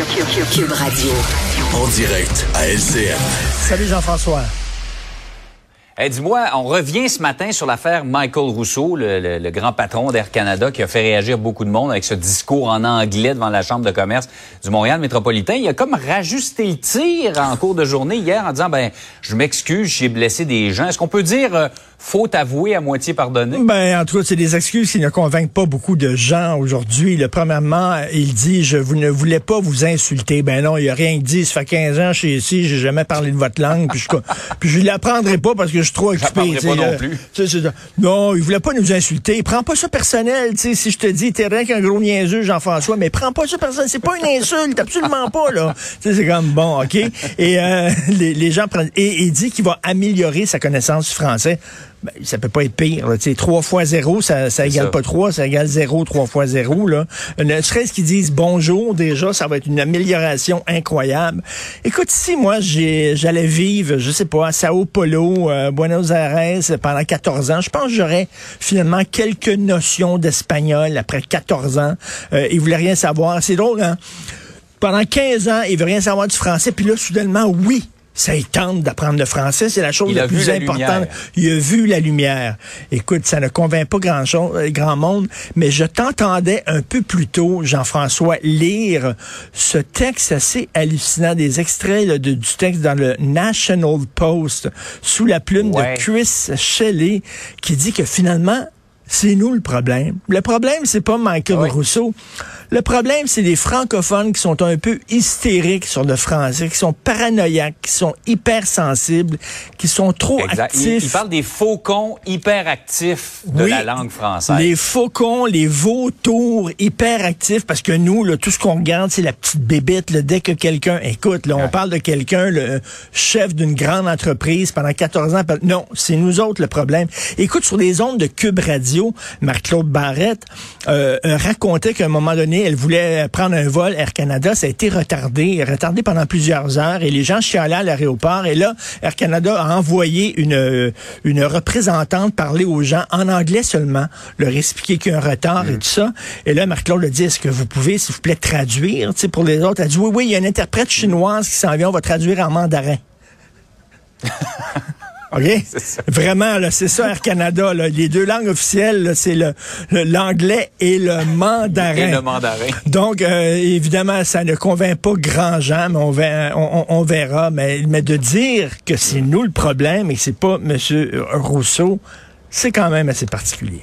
Cube Radio. En direct à LCN. Salut Jean-François. Hey, dis-moi, on revient ce matin sur l'affaire Michael Rousseau, le, le- le grand patron d'Air Canada, qui a fait réagir beaucoup de monde avec ce discours en anglais devant la Chambre de commerce du Montréal métropolitain. Il a comme rajusté le tir en cours de journée hier en disant, ben, je m'excuse, j'ai blessé des gens. Est-ce qu'on peut dire euh, faute avouée à moitié pardonnée? Ben, en tout cas, c'est des excuses qui ne convainquent pas beaucoup de gens aujourd'hui. Le Premièrement, il dit, je vous ne voulais pas vous insulter. Ben non, il a rien dit. Ça fait 15 ans, je suis ici, j'ai jamais parlé de votre langue, puis je, puis je l'apprendrai pas parce que je suis trop occupé. pas non là. plus. Tu sais, c'est ça. Non, il voulait pas nous insulter. Prends pas ça personnel, tu sais. Si je te dis, t'es rien qu'un gros niaiseux, Jean-François, mais prends pas ça personnel. C'est pas une insulte, absolument pas, là. C'est comme bon, OK. Et euh, les, les gens prennent. Et il dit qu'il va améliorer sa connaissance du français. Ben, ça peut pas être pire. Là. Tu sais, 3 fois 0, ça, ça égale ça. pas 3, ça égale 0, 3 fois 0. Là. Ne serait-ce qu'ils disent bonjour, déjà, ça va être une amélioration incroyable. Écoute, si moi, j'allais vivre, je sais pas, à Sao Paulo, euh, Buenos Aires, pendant 14 ans, je pense que j'aurais finalement quelques notions d'espagnol après 14 ans. Euh, il voulait rien savoir. C'est drôle, hein? Pendant 15 ans, il veut rien savoir du français, puis là, soudainement, oui, ça il tente d'apprendre le français, c'est la chose la plus la importante. lumière. Il a vu la lumière. Écoute, ça ne convainc pas grand euh, grand monde, mais je t'entendais un peu plus tôt, Jean-François, lire ce texte assez hallucinant, des extraits là, de- du texte dans le National Post, sous la plume Ouais. de Chris Shelley, qui dit que finalement, c'est nous le problème. Le problème, c'est pas Michael Oui. Rousseau. Le problème, c'est les francophones qui sont un peu hystériques sur le français, qui sont paranoïaques, qui sont hypersensibles, qui sont trop Exact. Actifs. il parle des faucons hyperactifs de Oui, la langue française. Les faucons, les vautours hyperactifs, parce que nous, là, tout ce qu'on regarde, c'est la petite bébête. Là, dès que quelqu'un, écoute, là, on parle de quelqu'un, le chef d'une grande entreprise pendant 14 ans. Non, c'est nous autres le problème. Écoute, sur les ondes de Cube Radio, Marc-Claude Barrette euh, euh, racontait qu'à un moment donné, elle voulait prendre un vol Air Canada. Ça a été retardé, retardé pendant plusieurs heures, et les gens chialaient à l'aéroport. Et là, Air Canada a envoyé une, euh, une représentante parler aux gens en anglais seulement, leur expliquer qu'il y a un retard et tout ça. Et là, Marc-Claude a dit, est-ce que vous pouvez, s'il vous plaît, traduire, tu sais, pour les autres? Elle a dit, oui, oui, il y a une interprète chinoise qui s'en vient, on va traduire en mandarin. OK? Vraiment, là, c'est ça, Air Canada. Là. Les deux langues officielles, c'est le- le- l'anglais et le mandarin. Et le mandarin. Donc, euh, évidemment, ça ne convainc pas grand gens, mais on, va- on- verra. Mais, mais de dire que c'est nous le problème et que c'est pas M. Rousseau, c'est quand même assez particulier.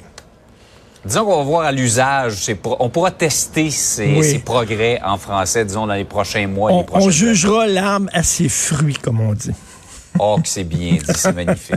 Disons qu'on va voir à l'usage, on pourra tester ces, Oui. progrès en français, disons, dans les prochains mois, On, jugera l'arme à ses fruits, comme on dit. Oh, que c'est bien dit, c'est magnifique.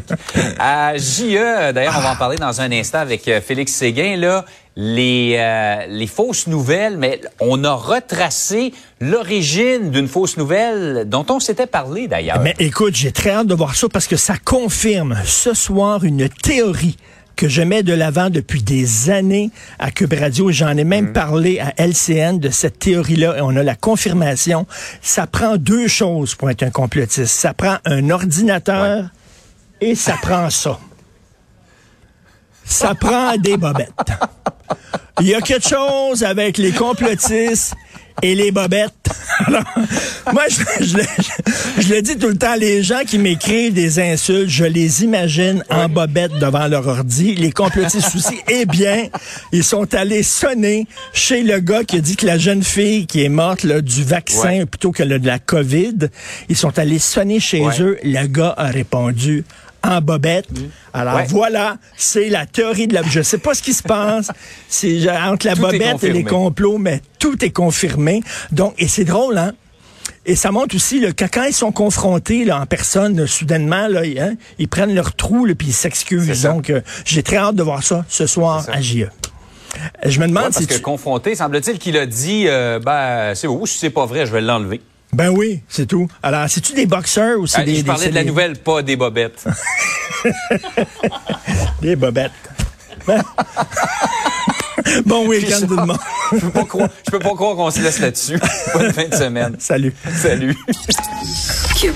À JE, d'ailleurs, on va en parler dans un instant avec euh, Félix Séguin, là, les, euh, les fausses nouvelles, mais on a retracé l'origine d'une fausse nouvelle dont on s'était parlé d'ailleurs. Mais écoute, j'ai très hâte de voir ça parce que ça confirme ce soir une théorie que je mets de l'avant depuis des années à Cube Radio. J'en ai même parlé à LCN de cette théorie-là et on a la confirmation. Ça prend deux choses pour être un complotiste. Ça prend un ordinateur et ça prend ça. Ça prend des bobettes. Il y a quelque chose avec les complotistes et les bobettes. Alors, moi, je, je, le- je le dis tout le temps, les gens qui m'écrivent des insultes, je les imagine en bobette devant leur ordi. Les complotistes aussi. Eh bien, ils sont allés sonner chez le gars qui a dit que la jeune fille qui est morte là, du vaccin plutôt que le- de la COVID, ils sont allés sonner chez eux. Le gars a répondu en bobette. Alors Ouais. voilà, c'est la théorie de la... Je sais pas ce qui se passe. C'est entre la Tout bobette et les complots, mais tout est confirmé. Donc, et c'est drôle, hein? Et ça montre aussi que quand ils sont confrontés là, en personne, là, soudainement, là, ils, hein, ils prennent leur trou et puis ils s'excusent. Donc, euh, j'ai très hâte de voir ça ce soir ça. à JE. Je me demande Ouais, parce si que tu... confronté, semble-t-il qu'il a dit, euh, ben, c'est beau, si c'est pas vrai, je vais l'enlever. Ben oui, c'est tout. Alors, c'est-tu des boxeurs ou c'est Ah, des... je parlais de la des- nouvelle, pas des bobettes. Des bobettes. Bon week-end tout le monde. je peux pas croire, je peux pas croire qu'on se laisse là-dessus. Bonne fin de semaine. Salut. Salut.